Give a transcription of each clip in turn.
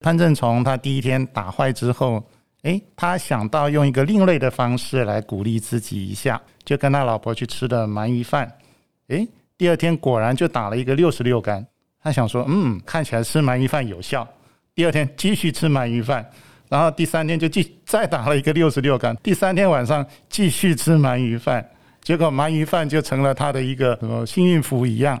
潘正从他第一天打坏之后，诶，他想到用一个另类的方式来鼓励自己一下，就跟他老婆去吃了鳗鱼饭。诶，第二天果然就打了一个六十六杆。他想说，嗯，看起来吃鳗鱼饭有效。第二天继续吃鳗鱼饭，然后第三天就继再打了一个六十六杆。第三天晚上继续吃鳗鱼饭，结果鳗鱼饭就成了他的一个什么幸运符一样。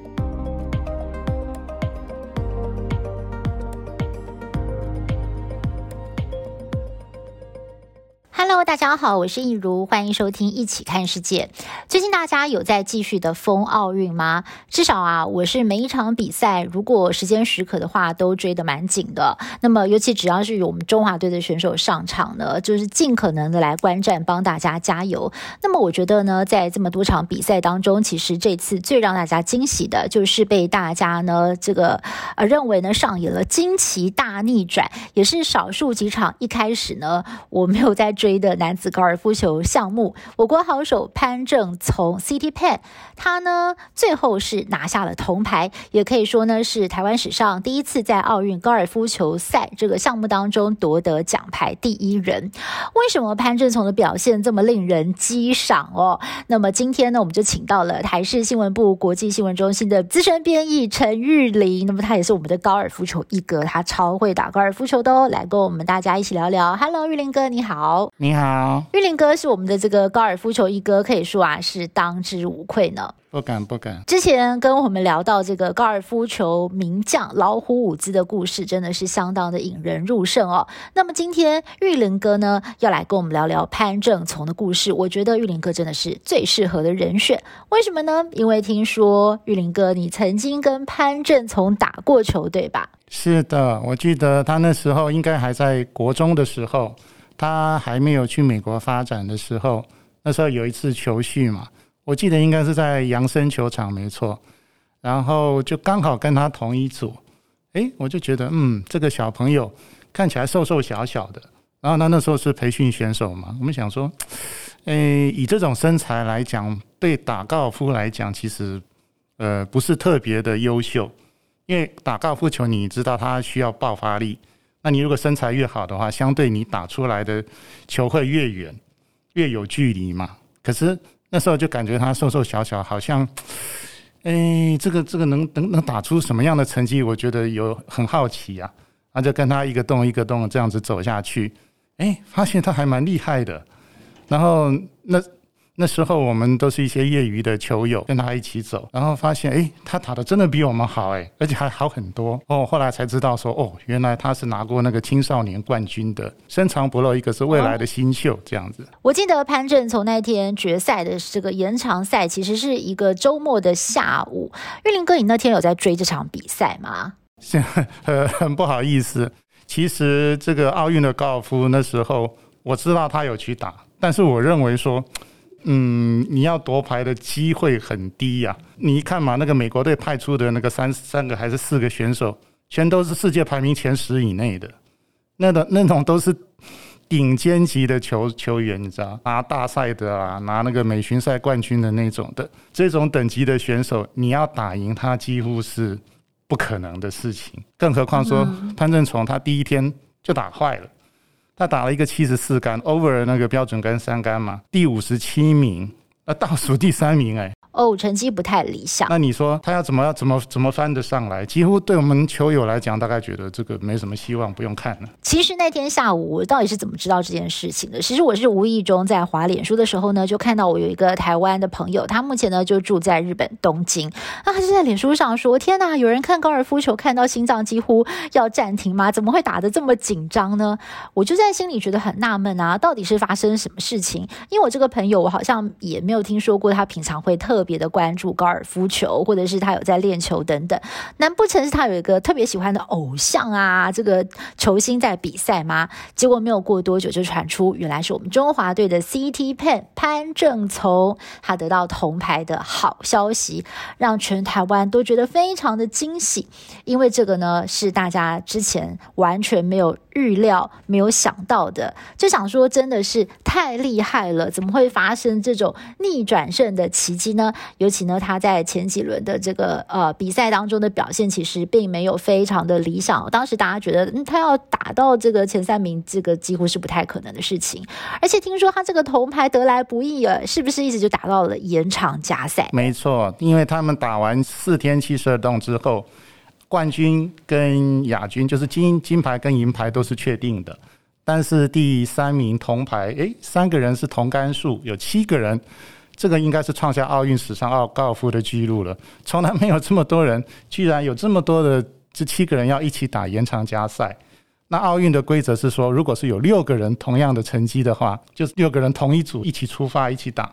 Hello，大家好，我是益如，欢迎收听《一起看世界》。最近大家有在继续的封奥运吗？至少啊，我是每一场比赛，如果时间许可的话，都追得蛮紧的。那么，尤其只要是有我们中华队的选手上场呢，就是尽可能的来观战，帮大家加油。那么，我觉得呢，在这么多场比赛当中，其实这次最让大家惊喜的，就是被大家呢这个呃认为呢上演了惊奇大逆转，也是少数几场一开始呢我没有在追。的男子高尔夫球项目，我国好手潘正从 City Pan，他呢最后是拿下了铜牌，也可以说呢是台湾史上第一次在奥运高尔夫球赛这个项目当中夺得奖牌第一人。为什么潘正从的表现这么令人激赏哦？那么今天呢，我们就请到了台视新闻部国际新闻中心的资深编译陈玉麟，那么他也是我们的高尔夫球一哥，他超会打高尔夫球的哦，来跟我们大家一起聊聊。Hello，玉麟哥，你好。你好，玉林哥是我们的这个高尔夫球一哥，可以说啊是当之无愧呢。不敢不敢。之前跟我们聊到这个高尔夫球名将老虎伍兹的故事，真的是相当的引人入胜哦。那么今天玉林哥呢要来跟我们聊聊潘正从的故事，我觉得玉林哥真的是最适合的人选。为什么呢？因为听说玉林哥你曾经跟潘正从打过球，对吧？是的，我记得他那时候应该还在国中的时候。他还没有去美国发展的时候，那时候有一次球训嘛，我记得应该是在扬森球场，没错。然后就刚好跟他同一组，诶，我就觉得，嗯，这个小朋友看起来瘦瘦小小的。然后他那时候是培训选手嘛，我们想说，诶，以这种身材来讲，对打高尔夫来讲，其实呃不是特别的优秀，因为打高尔夫球，你知道它需要爆发力。那你如果身材越好的话，相对你打出来的球会越远，越有距离嘛。可是那时候就感觉他瘦瘦小小，好像，哎，这个这个能能能打出什么样的成绩？我觉得有很好奇啊。那就跟他一个洞一个洞这样子走下去，哎，发现他还蛮厉害的。然后那。那时候我们都是一些业余的球友，跟他一起走，然后发现，哎，他打的真的比我们好，哎，而且还好很多哦。后来才知道说，哦，原来他是拿过那个青少年冠军的，深藏不露，一个是未来的新秀，这样子。我记得潘正从那天决赛的这个延长赛，其实是一个周末的下午。玉林哥，你那天有在追这场比赛吗？是，呃，很不好意思。其实这个奥运的高尔夫那时候我知道他有去打，但是我认为说。嗯，你要夺牌的机会很低呀、啊。你一看嘛，那个美国队派出的那个三三个还是四个选手，全都是世界排名前十以内的，那种那种都是顶尖级的球球员，你知道，拿大赛的啊，拿那个美巡赛冠军的那种的，这种等级的选手，你要打赢他几乎是不可能的事情。更何况说潘政琮他第一天就打坏了。他打了一个七十四杆 over 那个标准杆三杆嘛，第五十七名，呃，倒数第三名，哎。哦，成绩不太理想。那你说他要怎么怎么怎么翻得上来？几乎对我们球友来讲，大概觉得这个没什么希望，不用看了。其实那天下午，我到底是怎么知道这件事情的？其实我是无意中在滑脸书的时候呢，就看到我有一个台湾的朋友，他目前呢就住在日本东京。那他就在脸书上说：“天哪，有人看高尔夫球看到心脏几乎要暂停吗？怎么会打得这么紧张呢？”我就在心里觉得很纳闷啊，到底是发生什么事情？因为我这个朋友，我好像也没有听说过他平常会特别别的关注高尔夫球，或者是他有在练球等等。难不成是他有一个特别喜欢的偶像啊？这个球星在比赛吗？结果没有过多久就传出，原来是我们中华队的 CT Pen 潘正从，他得到铜牌的好消息，让全台湾都觉得非常的惊喜，因为这个呢是大家之前完全没有预料、没有想到的，就想说真的是太厉害了，怎么会发生这种逆转胜的奇迹呢？尤其呢，他在前几轮的这个呃比赛当中的表现，其实并没有非常的理想。当时大家觉得，他要打到这个前三名，这个几乎是不太可能的事情。而且听说他这个铜牌得来不易啊，是不是一直就打到了延长加赛？没错，因为他们打完四天七十二洞之后。冠军跟亚军就是金金牌跟银牌都是确定的，但是第三名铜牌，诶，三个人是同杆数，有七个人，这个应该是创下奥运史上奥高尔夫的记录了，从来没有这么多人，居然有这么多的这七个人要一起打延长加赛。那奥运的规则是说，如果是有六个人同样的成绩的话，就是六个人同一组一起出发一起打。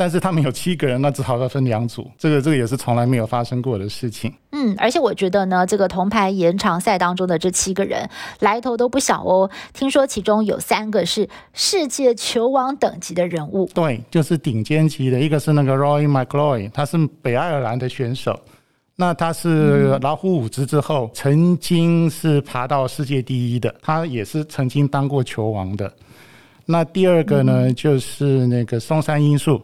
但是他们有七个人，那只好要分两组。这个这个也是从来没有发生过的事情。嗯，而且我觉得呢，这个铜牌延长赛当中的这七个人来头都不小哦。听说其中有三个是世界球王等级的人物。对，就是顶尖级的。一个是那个 Rory McIlroy，他是北爱尔兰的选手。那他是老虎伍兹之后，曾经是爬到世界第一的。他也是曾经当过球王的。那第二个呢，嗯、就是那个松山英树。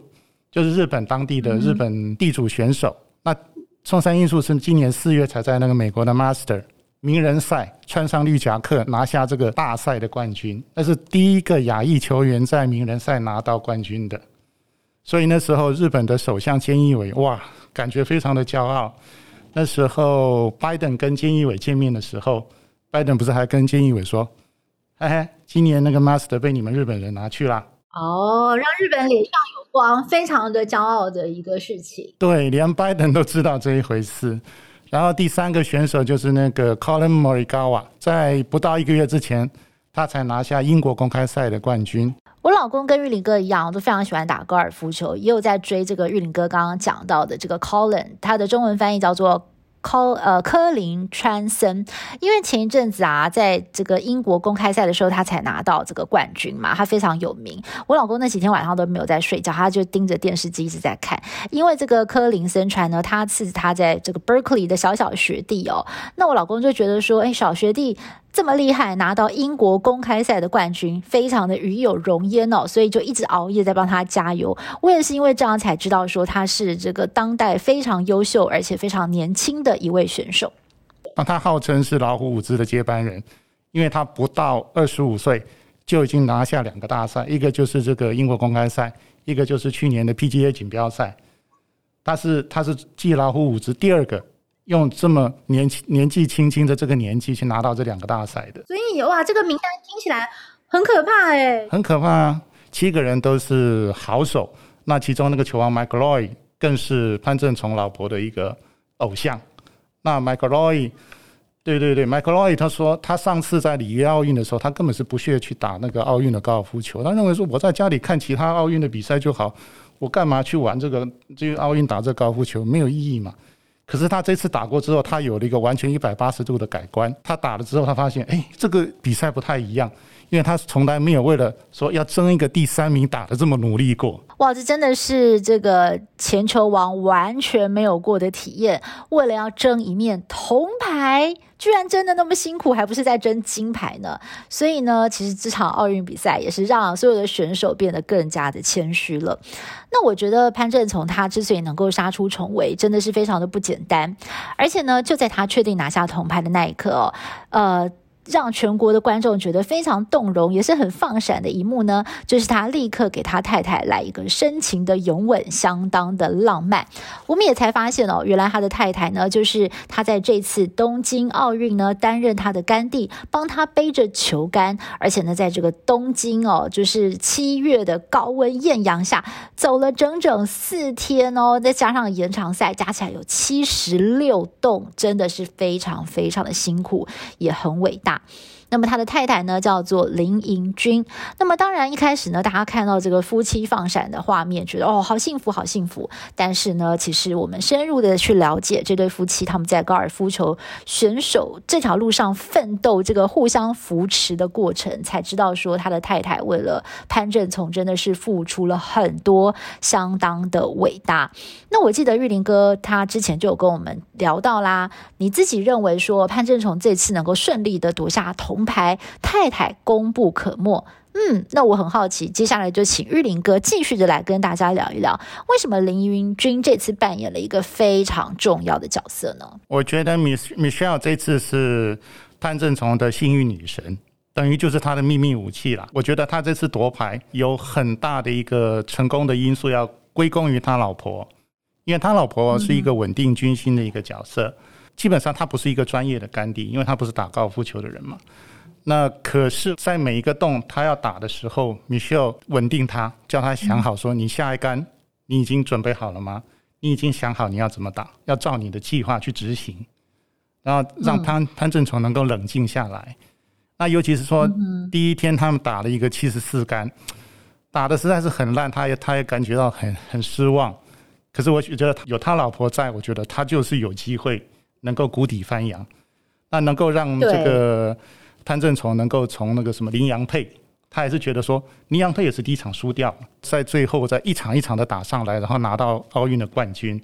就是日本当地的日本地主选手，那冲山英树是今年四月才在那个美国的 Master 名人赛穿上绿夹克拿下这个大赛的冠军，那是第一个亚裔球员在名人赛拿到冠军的。所以那时候日本的首相菅义伟哇，感觉非常的骄傲。那时候拜登跟菅义伟见面的时候，拜登不是还跟菅义伟说：“嘿嘿，今年那个 Master 被你们日本人拿去了。”哦，让日本脸上有光，非常的骄傲的一个事情。对，连拜登都知道这一回事。然后第三个选手就是那个 Collin Morikawa，在不到一个月之前，他才拿下英国公开赛的冠军。我老公跟玉林哥一样，都非常喜欢打高尔夫球，也有在追这个玉林哥刚刚讲到的这个 Collin，他的中文翻译叫做。科呃科林川森，因为前一阵子啊，在这个英国公开赛的时候，他才拿到这个冠军嘛，他非常有名。我老公那几天晚上都没有在睡觉，他就盯着电视机一直在看。因为这个科林森川呢，他是他在这个 Berkeley 的小小学弟哦。那我老公就觉得说，哎，小学弟。这么厉害，拿到英国公开赛的冠军，非常的与有荣焉哦，所以就一直熬夜在帮他加油。我也是因为这样才知道说他是这个当代非常优秀而且非常年轻的一位选手。那他号称是老虎伍兹的接班人，因为他不到二十五岁就已经拿下两个大赛，一个就是这个英国公开赛，一个就是去年的 PGA 锦标赛。他是他是继老虎伍兹第二个。用这么年轻、年纪轻轻的这个年纪去拿到这两个大赛的，所以哇，这个名单听起来很可怕哎，很可怕啊！七个人都是好手，那其中那个球王 McIlroy 更是潘正从老婆的一个偶像。那 McIlroy，对对对，McIlroy 他说他上次在里约奥运的时候，他根本是不屑去打那个奥运的高尔夫球，他认为说我在家里看其他奥运的比赛就好，我干嘛去玩这个？这个奥运打这个高尔夫球没有意义嘛？可是他这次打过之后，他有了一个完全一百八十度的改观。他打了之后，他发现，哎，这个比赛不太一样，因为他从来没有为了说要争一个第三名打的这么努力过。哇，这真的是这个前球王完全没有过的体验。为了要争一面铜牌，居然真的那么辛苦，还不是在争金牌呢？所以呢，其实这场奥运比赛也是让所有的选手变得更加的谦虚了。那我觉得潘振从他之所以能够杀出重围，真的是非常的不简单。而且呢，就在他确定拿下铜牌的那一刻，呃。让全国的观众觉得非常动容，也是很放闪的一幕呢，就是他立刻给他太太来一个深情的拥吻，相当的浪漫。我们也才发现哦，原来他的太太呢，就是他在这次东京奥运呢担任他的干弟，帮他背着球杆，而且呢，在这个东京哦，就是七月的高温艳阳下，走了整整四天哦，再加上延长赛，加起来有七十六洞，真的是非常非常的辛苦，也很伟大。啊。那么他的太太呢叫做林银君。那么当然一开始呢，大家看到这个夫妻放闪的画面，觉得哦好幸福，好幸福。但是呢，其实我们深入的去了解这对夫妻，他们在高尔夫球选手这条路上奋斗，这个互相扶持的过程，才知道说他的太太为了潘正从真的是付出了很多，相当的伟大。那我记得玉林哥他之前就有跟我们聊到啦，你自己认为说潘正从这次能够顺利的夺下铜牌，太太功不可没。嗯，那我很好奇，接下来就请玉林哥继续的来跟大家聊一聊，为什么林云君这次扮演了一个非常重要的角色呢？我觉得 Miss Michelle 这次是潘正从的幸运女神，等于就是他的秘密武器了。我觉得他这次夺牌有很大的一个成功的因素要归功于他老婆，因为他老婆是一个稳定军心的一个角色，基本上他不是一个专业的干弟，因为他不是打高尔夫球的人嘛。那可是，在每一个洞他要打的时候，Michelle 稳定他，叫他想好说：“你下一杆，你已经准备好了吗？你已经想好你要怎么打，要照你的计划去执行，然后让潘潘正崇能够冷静下来。那尤其是说，第一天他们打了一个七十四杆，打的实在是很烂，他也他也感觉到很很失望。可是我觉得有他老婆在，我觉得他就是有机会能够谷底翻扬，那能够让这个。”潘正崇能够从那个什么林洋配，他也是觉得说林洋配也是第一场输掉，在最后再一场一场的打上来，然后拿到奥运的冠军。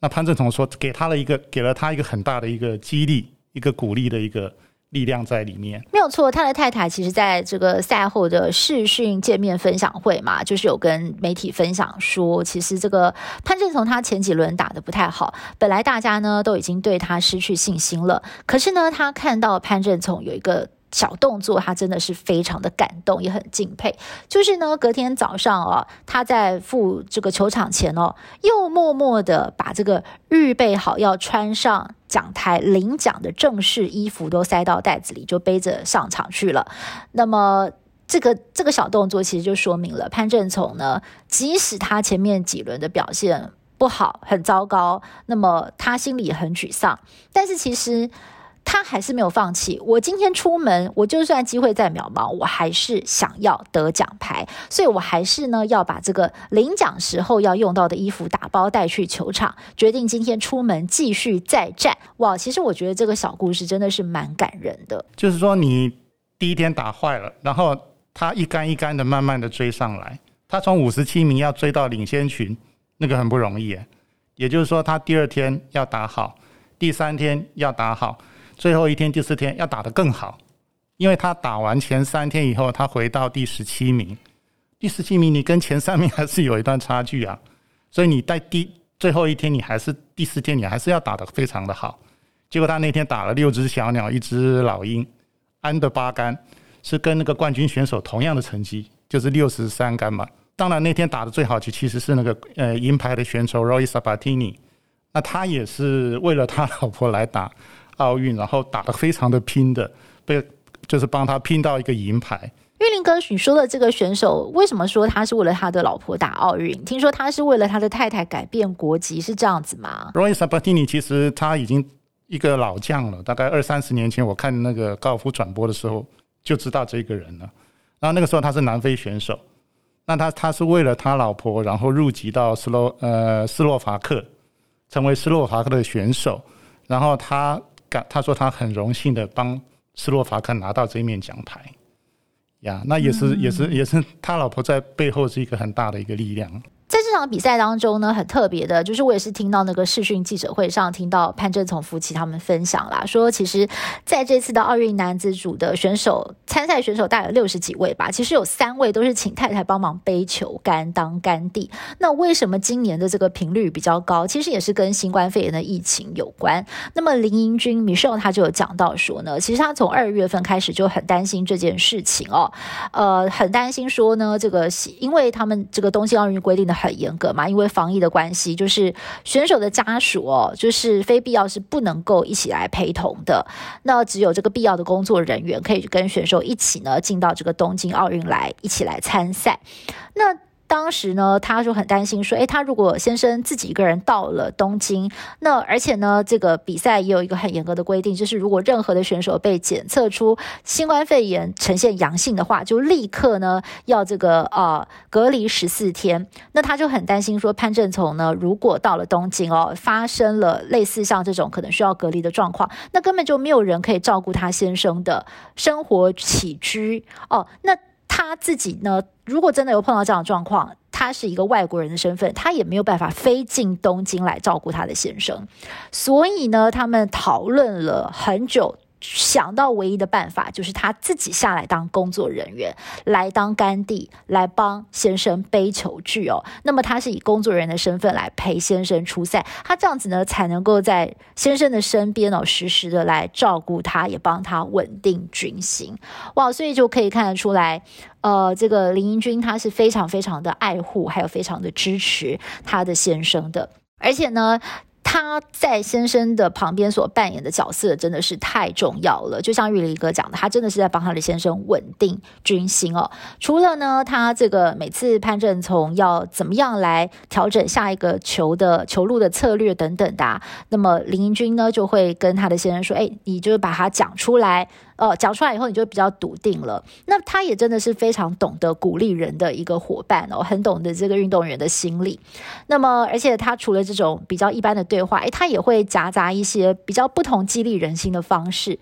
那潘正崇说给他了一个给了他一个很大的一个激励，一个鼓励的一个力量在里面。没有错，他的太太其实在这个赛后的视讯见面分享会嘛，就是有跟媒体分享说，其实这个潘正从他前几轮打的不太好，本来大家呢都已经对他失去信心了，可是呢，他看到潘正从有一个。小动作，他真的是非常的感动，也很敬佩。就是呢，隔天早上哦，他在赴这个球场前哦，又默默的把这个预备好要穿上讲台领奖的正式衣服都塞到袋子里，就背着上场去了。那么，这个这个小动作其实就说明了潘政琮呢，即使他前面几轮的表现不好，很糟糕，那么他心里很沮丧，但是其实。他还是没有放弃。我今天出门，我就算机会再渺茫，我还是想要得奖牌，所以我还是呢要把这个领奖时候要用到的衣服打包带去球场，决定今天出门继续再战。哇，其实我觉得这个小故事真的是蛮感人的。就是说，你第一天打坏了，然后他一杆一杆的慢慢的追上来，他从五十七名要追到领先群，那个很不容易。也就是说，他第二天要打好，第三天要打好。最后一天，第四天要打得更好，因为他打完前三天以后，他回到第十七名，第十七名你跟前三名还是有一段差距啊，所以你在第最后一天，你还是第四天，你还是要打得非常的好。结果他那天打了六只小鸟，一只老鹰，安的八杆，是跟那个冠军选手同样的成绩，就是六十三杆嘛。当然那天打得最好其实是那个呃银牌的选手 Roy Sabatini，那他也是为了他老婆来打。奥运，然后打得非常的拼的，被就是帮他拼到一个银牌。玉林哥，你说的这个选手，为什么说他是为了他的老婆打奥运？听说他是为了他的太太改变国籍，是这样子吗？Roy Sabatini 其实他已经一个老将了，大概二三十年前，我看那个高尔夫转播的时候就知道这个人了。然后那个时候他是南非选手，那他他是为了他老婆，然后入籍到斯洛呃斯洛伐克，成为斯洛伐克的选手，然后他。他说他很荣幸的帮斯洛伐克拿到这一面奖牌，呀，那也是也是也是他老婆在背后是一个很大的一个力量。在这场比赛当中呢，很特别的，就是我也是听到那个视讯记者会上听到潘正从夫妻他们分享啦，说其实在这次的奥运男子组的选手参赛选手大概有六十几位吧，其实有三位都是请太太帮忙背球杆当杆弟。那为什么今年的这个频率比较高？其实也是跟新冠肺炎的疫情有关。那么林英君 Michelle 他就有讲到说呢，其实他从二月份开始就很担心这件事情哦，呃，很担心说呢，这个因为他们这个东京奥运规定的。很严格嘛，因为防疫的关系，就是选手的家属哦，就是非必要是不能够一起来陪同的。那只有这个必要的工作人员可以跟选手一起呢进到这个东京奥运来一起来参赛。那当时呢，他就很担心说，诶，他如果先生自己一个人到了东京，那而且呢，这个比赛也有一个很严格的规定，就是如果任何的选手被检测出新冠肺炎呈现阳性的话，就立刻呢要这个呃隔离十四天。那他就很担心说，潘政琮呢，如果到了东京哦，发生了类似像这种可能需要隔离的状况，那根本就没有人可以照顾他先生的生活起居哦，那。他自己呢，如果真的有碰到这样的状况，他是一个外国人的身份，他也没有办法飞进东京来照顾他的先生，所以呢，他们讨论了很久。想到唯一的办法就是他自己下来当工作人员，来当干弟，来帮先生背球具哦。那么他是以工作人员的身份来陪先生出赛，他这样子呢才能够在先生的身边哦，实时的来照顾他，也帮他稳定军心。哇，所以就可以看得出来，呃，这个林英君他是非常非常的爱护，还有非常的支持他的先生的，而且呢。他在先生的旁边所扮演的角色真的是太重要了，就像玉林哥讲的，他真的是在帮他的先生稳定军心哦。除了呢，他这个每次潘正从要怎么样来调整下一个球的球路的策略等等的，那么林英君呢就会跟他的先生说：“哎，你就把它讲出来。”哦，讲出来以后你就比较笃定了。那他也真的是非常懂得鼓励人的一个伙伴哦，很懂得这个运动员的心理。那么，而且他除了这种比较一般的对话，诶，他也会夹杂一些比较不同激励人心的方式。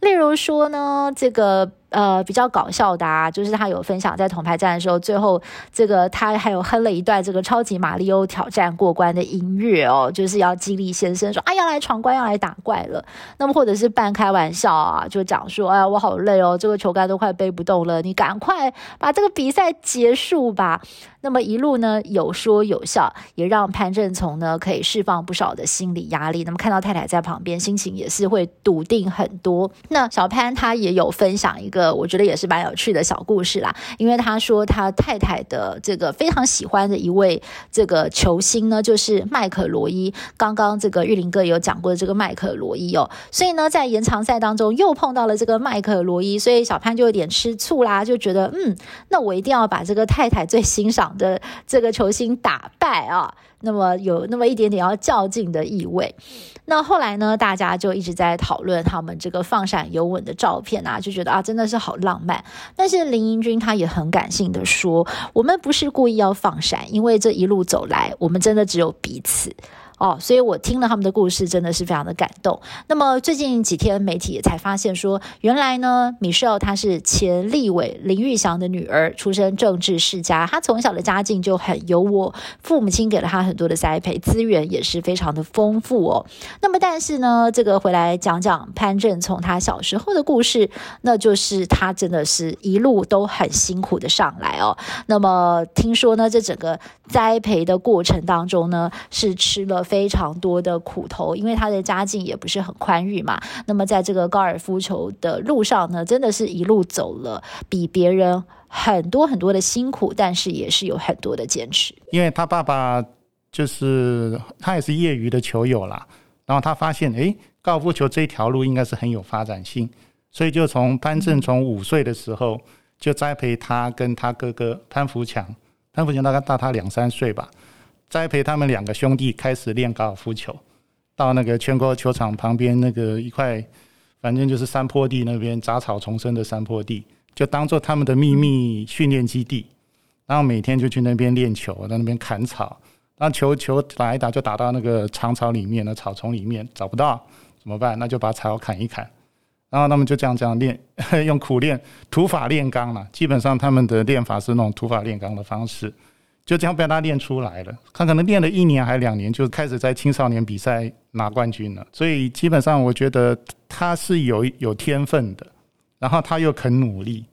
例如说呢，这个。呃，比较搞笑的啊，就是他有分享在铜牌站的时候，最后这个他还有哼了一段这个超级玛利欧挑战过关的音乐哦，就是要激励先生说，啊，要来闯关，要来打怪了。那么或者是半开玩笑啊，就讲说，哎呀，我好累哦，这个球杆都快背不动了，你赶快把这个比赛结束吧。那么一路呢，有说有笑，也让潘正从呢可以释放不少的心理压力。那么看到太太在旁边，心情也是会笃定很多。那小潘他也有分享一个。我觉得也是蛮有趣的小故事啦，因为他说他太太的这个非常喜欢的一位这个球星呢，就是麦克罗伊。刚刚这个玉林哥有讲过这个麦克罗伊哦，所以呢，在延长赛当中又碰到了这个麦克罗伊，所以小潘就有点吃醋啦，就觉得嗯，那我一定要把这个太太最欣赏的这个球星打败啊。那么有那么一点点要较劲的意味。那后来呢，大家就一直在讨论他们这个放闪有吻的照片啊，就觉得啊，真的是好浪漫。但是林英君他也很感性的说，我们不是故意要放闪，因为这一路走来，我们真的只有彼此。哦，所以我听了他们的故事，真的是非常的感动。那么最近几天，媒体也才发现说，原来呢，Michelle 她是前立委林玉祥的女儿，出身政治世家，她从小的家境就很优渥，父母亲给了她很多的栽培，资源也是非常的丰富哦。那么，但是呢，这个回来讲讲潘正从他小时候的故事，那就是他真的是一路都很辛苦的上来哦。那么听说呢，这整个栽培的过程当中呢，是吃了。非常多的苦头，因为他的家境也不是很宽裕嘛。那么在这个高尔夫球的路上呢，真的是一路走了比别人很多很多的辛苦，但是也是有很多的坚持。因为他爸爸就是他也是业余的球友啦，然后他发现诶，高尔夫球这条路应该是很有发展性，所以就从潘正从五岁的时候就栽培他跟他哥哥潘福强，潘福强大概大他两三岁吧。栽培他们两个兄弟开始练高尔夫球，到那个全国球场旁边那个一块，反正就是山坡地那边杂草丛生的山坡地，就当做他们的秘密训练基地。然后每天就去那边练球，在那边砍草，那球球打一打就打到那个长草里面的草丛里面，找不到怎么办？那就把草砍一砍。然后他们就这样这样练，用苦练土法炼钢嘛。基本上他们的练法是那种土法炼钢的方式。就这样被他练出来了，他可能练了一年还两年，就开始在青少年比赛拿冠军了。所以基本上，我觉得他是有有天分的，然后他又肯努力，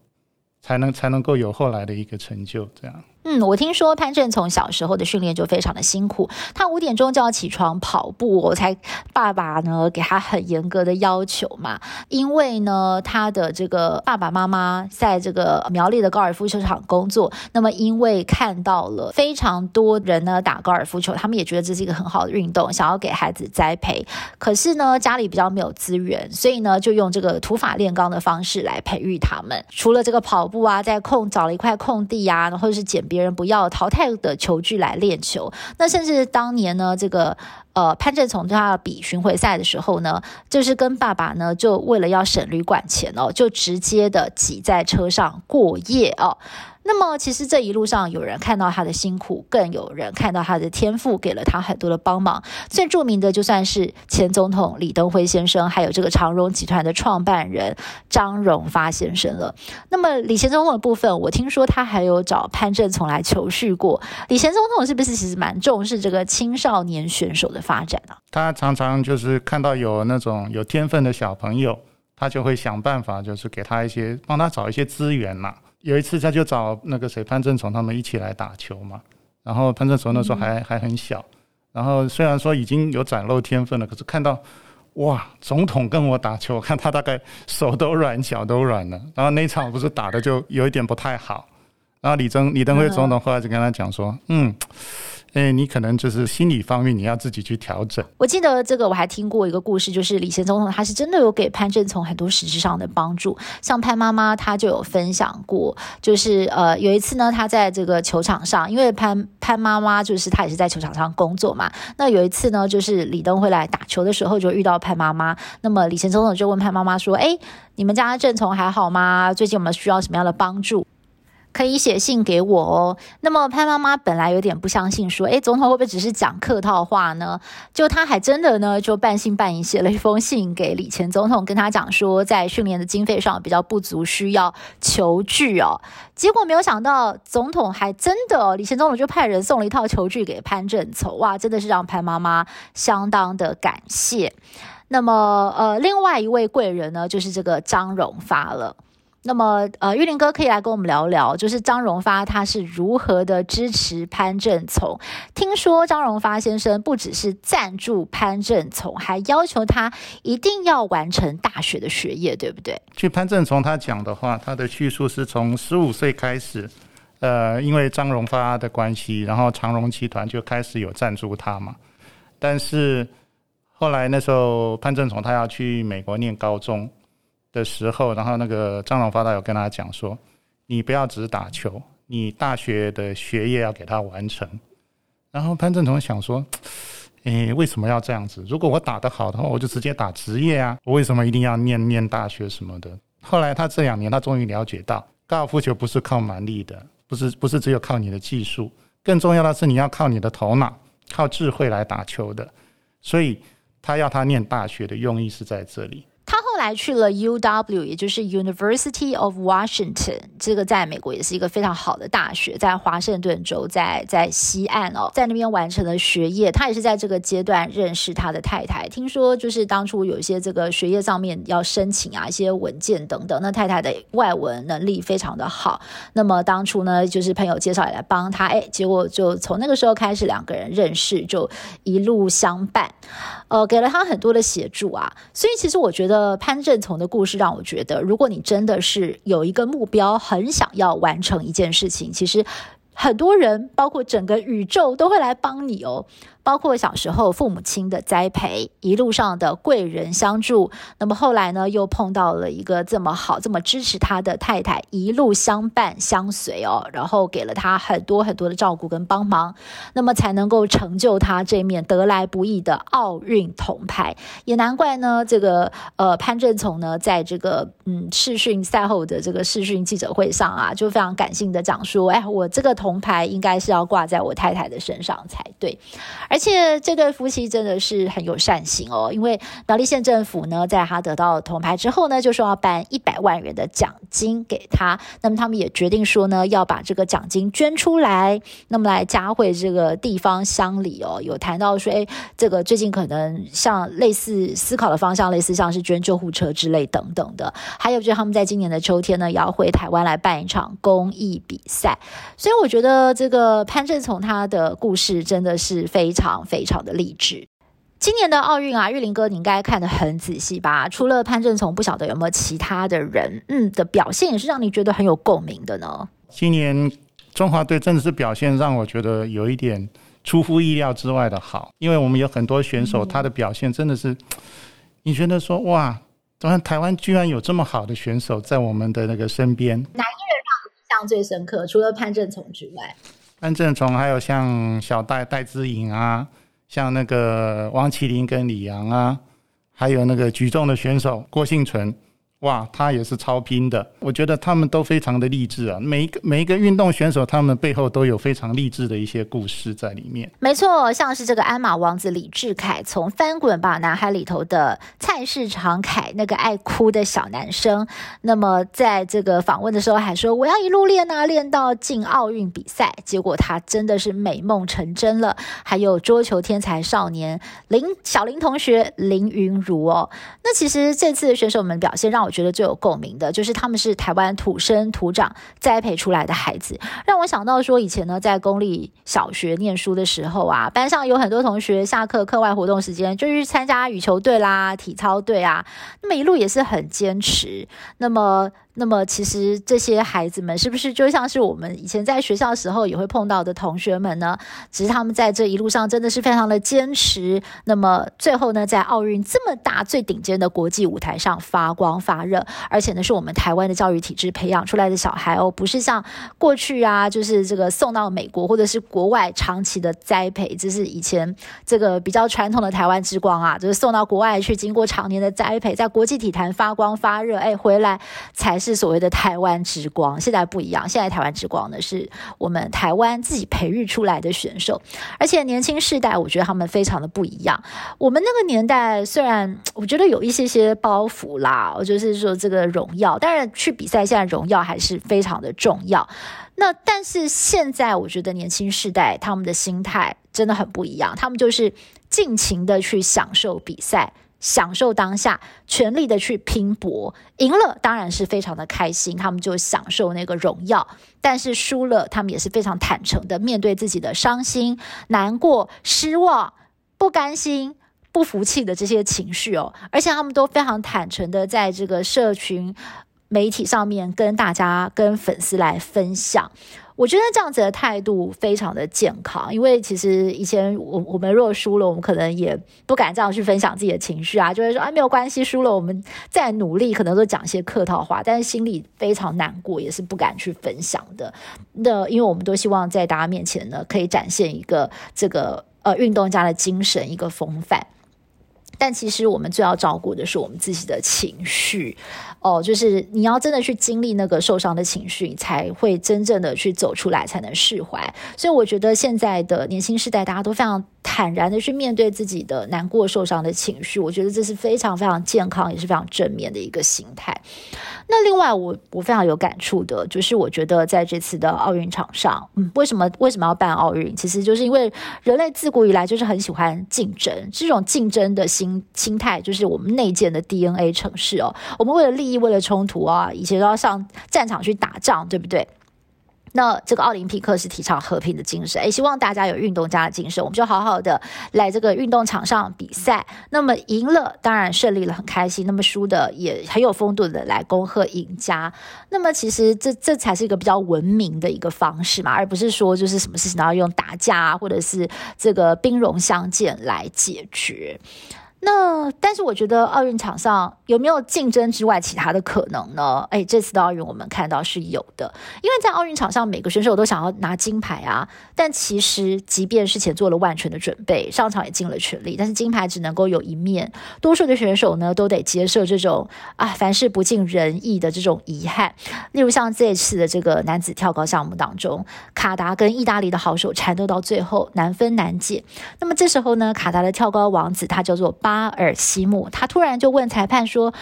才能才能够有后来的一个成就，这样。嗯，我听说潘正从小时候的训练就非常的辛苦，他五点钟就要起床跑步，我才爸爸呢给他很严格的要求嘛，因为呢他的这个爸爸妈妈在这个苗栗的高尔夫球场工作，那么因为看到了非常多人呢打高尔夫球，他们也觉得这是一个很好的运动，想要给孩子栽培，可是呢家里比较没有资源，所以呢就用这个土法炼钢的方式来培育他们，除了这个跑步啊，在空找了一块空地啊，或者是捡。别人不要淘汰的球具来练球。那甚至当年呢，这个呃潘正从他比巡回赛的时候呢，就是跟爸爸呢，就为了要省旅馆钱哦，就直接的挤在车上过夜哦。那么，其实这一路上有人看到他的辛苦，更有人看到他的天赋，给了他很多的帮忙。最著名的就算是前总统李登辉先生，还有这个长荣集团的创办人张荣发先生了。那么李前总统的部分，我听说他还有找潘政琮来求续过。李前总统是不是其实蛮重视这个青少年选手的发展呢？他常常就是看到有那种有天分的小朋友，他就会想办法，就是给他一些，帮他找一些资源嘛。有一次，他就找那个谁潘正崇他们一起来打球嘛。然后潘正崇那时候还、嗯、还很小，然后虽然说已经有展露天分了，可是看到哇，总统跟我打球，我看他大概手都软，脚都软了。然后那场不是打的就有一点不太好。然后李登李登辉总统后来就跟他讲说，嗯。哎，你可能就是心理方面你要自己去调整。我记得这个我还听过一个故事，就是李前总统他是真的有给潘正从很多实质上的帮助。像潘妈妈她就有分享过，就是呃有一次呢，他在这个球场上，因为潘潘妈妈就是她也是在球场上工作嘛。那有一次呢，就是李登辉来打球的时候就遇到潘妈妈，那么李前总统就问潘妈妈说：“哎，你们家正从还好吗？最近我们需要什么样的帮助？”可以写信给我哦。那么潘妈妈本来有点不相信，说：“诶，总统会不会只是讲客套话呢？”就他还真的呢，就半信半疑写了一封信给李前总统，跟他讲说，在训练的经费上比较不足，需要球具哦。结果没有想到，总统还真的，李前总统就派人送了一套球具给潘政琮，哇，真的是让潘妈妈相当的感谢。那么，呃，另外一位贵人呢，就是这个张荣发了。那么，呃，玉林哥可以来跟我们聊聊，就是张荣发他是如何的支持潘政琮。听说张荣发先生不只是赞助潘政琮，还要求他一定要完成大学的学业，对不对？据潘政琮他讲的话，他的叙述是从十五岁开始，呃，因为张荣发的关系，然后长荣集团就开始有赞助他嘛。但是后来那时候潘政琮他要去美国念高中。的时候，然后那个张荣发大有跟他讲说：“你不要只打球，你大学的学业要给他完成。”然后潘正同想说：“诶，为什么要这样子？如果我打得好的话，我就直接打职业啊！我为什么一定要念念大学什么的？”后来他这两年，他终于了解到，高尔夫球不是靠蛮力的，不是不是只有靠你的技术，更重要的是你要靠你的头脑、靠智慧来打球的。所以他要他念大学的用意是在这里。来去了 UW，也就是 University of Washington，这个在美国也是一个非常好的大学，在华盛顿州，在在西岸哦，在那边完成了学业。他也是在这个阶段认识他的太太。听说就是当初有一些这个学业上面要申请啊，一些文件等等，那太太的外文能力非常的好。那么当初呢，就是朋友介绍也来帮他，哎，结果就从那个时候开始两个人认识，就一路相伴，呃，给了他很多的协助啊。所以其实我觉得。呃，潘政琮的故事让我觉得，如果你真的是有一个目标，很想要完成一件事情，其实很多人，包括整个宇宙，都会来帮你哦。包括小时候父母亲的栽培，一路上的贵人相助，那么后来呢，又碰到了一个这么好、这么支持他的太太，一路相伴相随哦，然后给了他很多很多的照顾跟帮忙，那么才能够成就他这面得来不易的奥运铜牌。也难怪呢，这个呃潘振从呢，在这个嗯视讯赛后的这个视讯记者会上啊，就非常感性的讲说，哎，我这个铜牌应该是要挂在我太太的身上才对。而且这对夫妻真的是很有善心哦，因为苗栗县政府呢，在他得到铜牌之后呢，就说要颁一百万元的奖金给他。那么他们也决定说呢，要把这个奖金捐出来，那么来嘉惠这个地方乡里哦。有谈到说，哎，这个最近可能像类似思考的方向，类似像是捐救护车之类等等的。还有就是他们在今年的秋天呢，也要回台湾来办一场公益比赛。所以我觉得这个潘正从他的故事真的是非常。非常非常的励志。今年的奥运啊，玉林哥你应该看得很仔细吧？除了潘正从，不晓得有没有其他的人，嗯，的表现也是让你觉得很有共鸣的呢？今年中华队真的是表现让我觉得有一点出乎意料之外的好，因为我们有很多选手，他的表现真的是，你觉得说哇，台湾台湾居然有这么好的选手在我们的那个身边。哪一个人让你印象象最深刻？除了潘正从之外，安正崇还有像小戴戴之颖啊，像那个王麒麟跟李阳啊，还有那个举重的选手郭幸存。哇，他也是超拼的，我觉得他们都非常的励志啊！每一个每一个运动选手，他们背后都有非常励志的一些故事在里面。没错，像是这个鞍马王子李智凯，从翻滚吧男孩里头的蔡氏长凯那个爱哭的小男生，那么在这个访问的时候还说：“我要一路练啊，练到进奥运比赛。”结果他真的是美梦成真了。还有桌球天才少年林小林同学林云如哦，那其实这次的选手们表现让我。我觉得最有共鸣的就是他们是台湾土生土长栽培出来的孩子，让我想到说以前呢，在公立小学念书的时候啊，班上有很多同学下课课外活动时间就去参加羽球队啦、体操队啊，那么一路也是很坚持，那么。那么，其实这些孩子们是不是就像是我们以前在学校时候也会碰到的同学们呢？只是他们在这一路上真的是非常的坚持。那么最后呢，在奥运这么大、最顶尖的国际舞台上发光发热，而且呢，是我们台湾的教育体制培养出来的小孩哦，不是像过去啊，就是这个送到美国或者是国外长期的栽培，这是以前这个比较传统的台湾之光啊，就是送到国外去，经过常年的栽培，在国际体坛发光发热，哎，回来才是所谓的台湾之光，现在不一样。现在台湾之光呢，是我们台湾自己培育出来的选手，而且年轻世代，我觉得他们非常的不一样。我们那个年代虽然我觉得有一些些包袱啦，我就是说这个荣耀，当然去比赛，现在荣耀还是非常的重要。那但是现在我觉得年轻世代他们的心态真的很不一样，他们就是尽情的去享受比赛。享受当下，全力的去拼搏，赢了当然是非常的开心，他们就享受那个荣耀；但是输了，他们也是非常坦诚的面对自己的伤心、难过、失望、不甘心、不服气的这些情绪哦，而且他们都非常坦诚的在这个社群媒体上面跟大家、跟粉丝来分享。我觉得这样子的态度非常的健康，因为其实以前我我们若输了，我们可能也不敢这样去分享自己的情绪啊，就会说啊没有关系，输了我们再努力，可能都讲一些客套话，但是心里非常难过，也是不敢去分享的。那因为我们都希望在大家面前呢，可以展现一个这个呃运动家的精神，一个风范。但其实我们最要照顾的是我们自己的情绪，哦，就是你要真的去经历那个受伤的情绪，你才会真正的去走出来，才能释怀。所以我觉得现在的年轻世代，大家都非常坦然的去面对自己的难过、受伤的情绪。我觉得这是非常非常健康，也是非常正面的一个心态。那另外我，我非常有感触的，就是我觉得在这次的奥运场上，嗯，为什么为什么要办奥运？其实就是因为人类自古以来就是很喜欢竞争，这种竞争的心。心态就是我们内建的 DNA 程式哦，我们为了利益，为了冲突啊，以前都要上战场去打仗，对不对？那这个奥林匹克是提倡和平的精神，诶，希望大家有运动家的精神，我们就好好的来这个运动场上比赛。那么赢了，当然胜利了，很开心；那么输的也很有风度的来恭贺赢家。那么其实这这才是一个比较文明的一个方式嘛，而不是说就是什么事情都要用打架啊，或者是这个兵戎相见来解决。那但是我觉得奥运场上有没有竞争之外其他的可能呢？诶，这次的奥运我们看到是有的，因为在奥运场上每个选手都想要拿金牌啊。但其实即便是前做了万全的准备，上场也尽了全力，但是金牌只能够有一面。多数的选手呢都得接受这种啊凡事不尽人意的这种遗憾。例如像这次的这个男子跳高项目当中，卡达跟意大利的好手缠斗到最后难分难解。那么这时候呢，卡达的跳高王子他叫做巴。巴尔西姆，他突然就问裁判说：“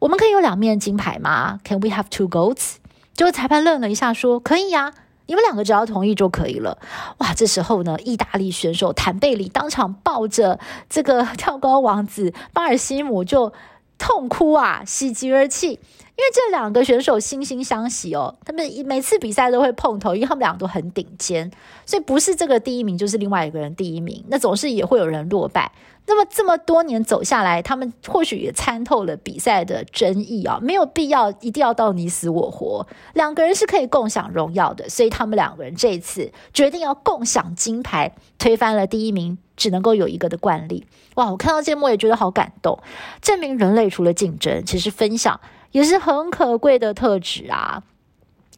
我们可以有两面金牌吗？Can we have two golds？” 结果裁判愣了一下，说：“可以呀，你们两个只要同意就可以了。”哇，这时候呢，意大利选手坦贝里当场抱着这个跳高王子巴尔西姆就痛哭啊，喜极而泣。因为这两个选手惺惺相惜哦，他们每次比赛都会碰头，因为他们两个都很顶尖，所以不是这个第一名就是另外一个人第一名，那总是也会有人落败。那么这么多年走下来，他们或许也参透了比赛的真意啊，没有必要一定要到你死我活，两个人是可以共享荣耀的，所以他们两个人这一次决定要共享金牌，推翻了第一名只能够有一个的惯例。哇，我看到这幕也觉得好感动，证明人类除了竞争，其实分享。也是很可贵的特质啊！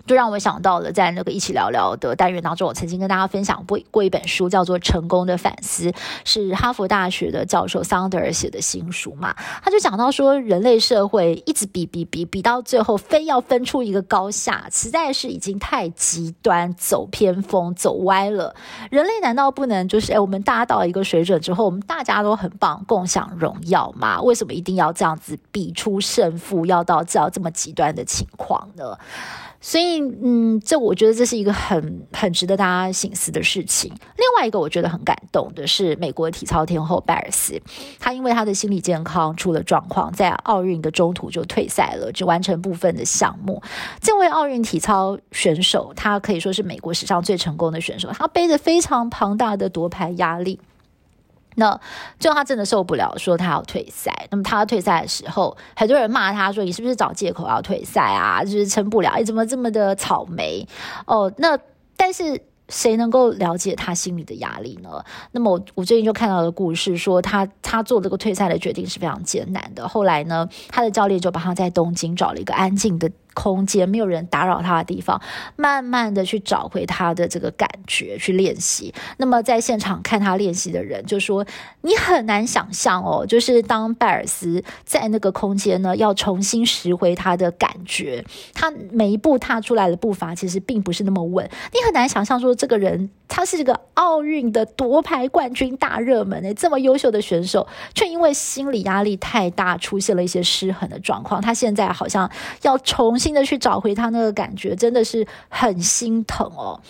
就让我想到了，在那个一起聊聊的单元当中，我曾经跟大家分享过过一本书，叫做《成功的反思》，是哈佛大学的教授桑德尔写的新书嘛。他就讲到说，人类社会一直比比比比到最后，非要分出一个高下，实在是已经太极端，走偏锋，走歪了。人类难道不能就是哎，我们大家到一个水准之后，我们大家都很棒，共享荣耀吗？为什么一定要这样子比出胜负，要到这样这么极端的情况呢？所以，嗯，这我觉得这是一个很很值得大家省思的事情。另外一个我觉得很感动的是，美国体操天后拜尔斯，她因为她的心理健康出了状况，在奥运的中途就退赛了，只完成部分的项目。这位奥运体操选手，他可以说是美国史上最成功的选手，他背着非常庞大的夺牌压力。那最后他真的受不了，说他要退赛。那么他要退赛的时候，很多人骂他说：“你是不是找借口要退赛啊？就是撑不了，你怎么这么的草莓？”哦，那但是谁能够了解他心里的压力呢？那么我我最近就看到的故事说他，他他做这个退赛的决定是非常艰难的。后来呢，他的教练就帮他在东京找了一个安静的。空间没有人打扰他的地方，慢慢的去找回他的这个感觉，去练习。那么在现场看他练习的人就说：“你很难想象哦，就是当拜尔斯在那个空间呢，要重新拾回他的感觉，他每一步踏出来的步伐其实并不是那么稳。你很难想象说，这个人他是一个奥运的夺牌冠军大热门诶，这么优秀的选手，却因为心理压力太大，出现了一些失衡的状况。他现在好像要重新。的去找回他那个感觉，真的是很心疼哦。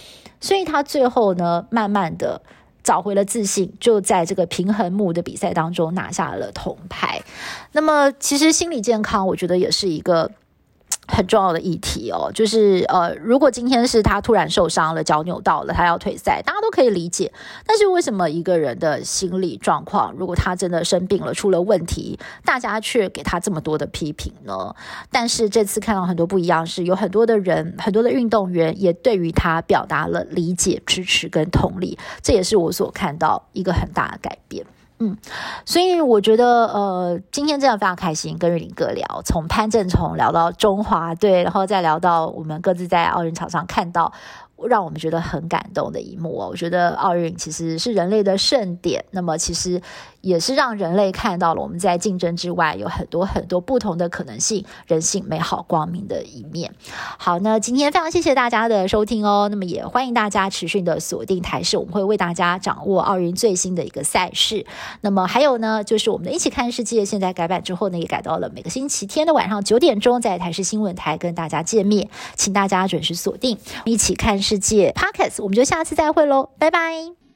所以他最后呢，慢慢的找回了自信，就在这个平衡木的比赛当中拿下了铜牌。那么，其实心理健康，我觉得也是一个。很重要的议题哦，就是呃，如果今天是他突然受伤了，脚扭到了，他要退赛，大家都可以理解。但是为什么一个人的心理状况，如果他真的生病了，出了问题，大家却给他这么多的批评呢？但是这次看到很多不一样，是有很多的人，很多的运动员也对于他表达了理解、支持跟同理，这也是我所看到一个很大的改变。嗯，所以我觉得，呃，今天真的非常开心跟瑞林哥聊，从潘正崇聊到中华队，然后再聊到我们各自在奥运场上看到。让我们觉得很感动的一幕哦，我觉得奥运其实是人类的盛典，那么其实也是让人类看到了我们在竞争之外有很多很多不同的可能性，人性美好光明的一面。好，那今天非常谢谢大家的收听哦，那么也欢迎大家持续的锁定台视，我们会为大家掌握奥运最新的一个赛事。那么还有呢，就是我们的一起看世界，现在改版之后呢，也改到了每个星期天的晚上九点钟，在台视新闻台跟大家见面，请大家准时锁定一起看。世界 Podcast，我们就下次再会喽，拜拜。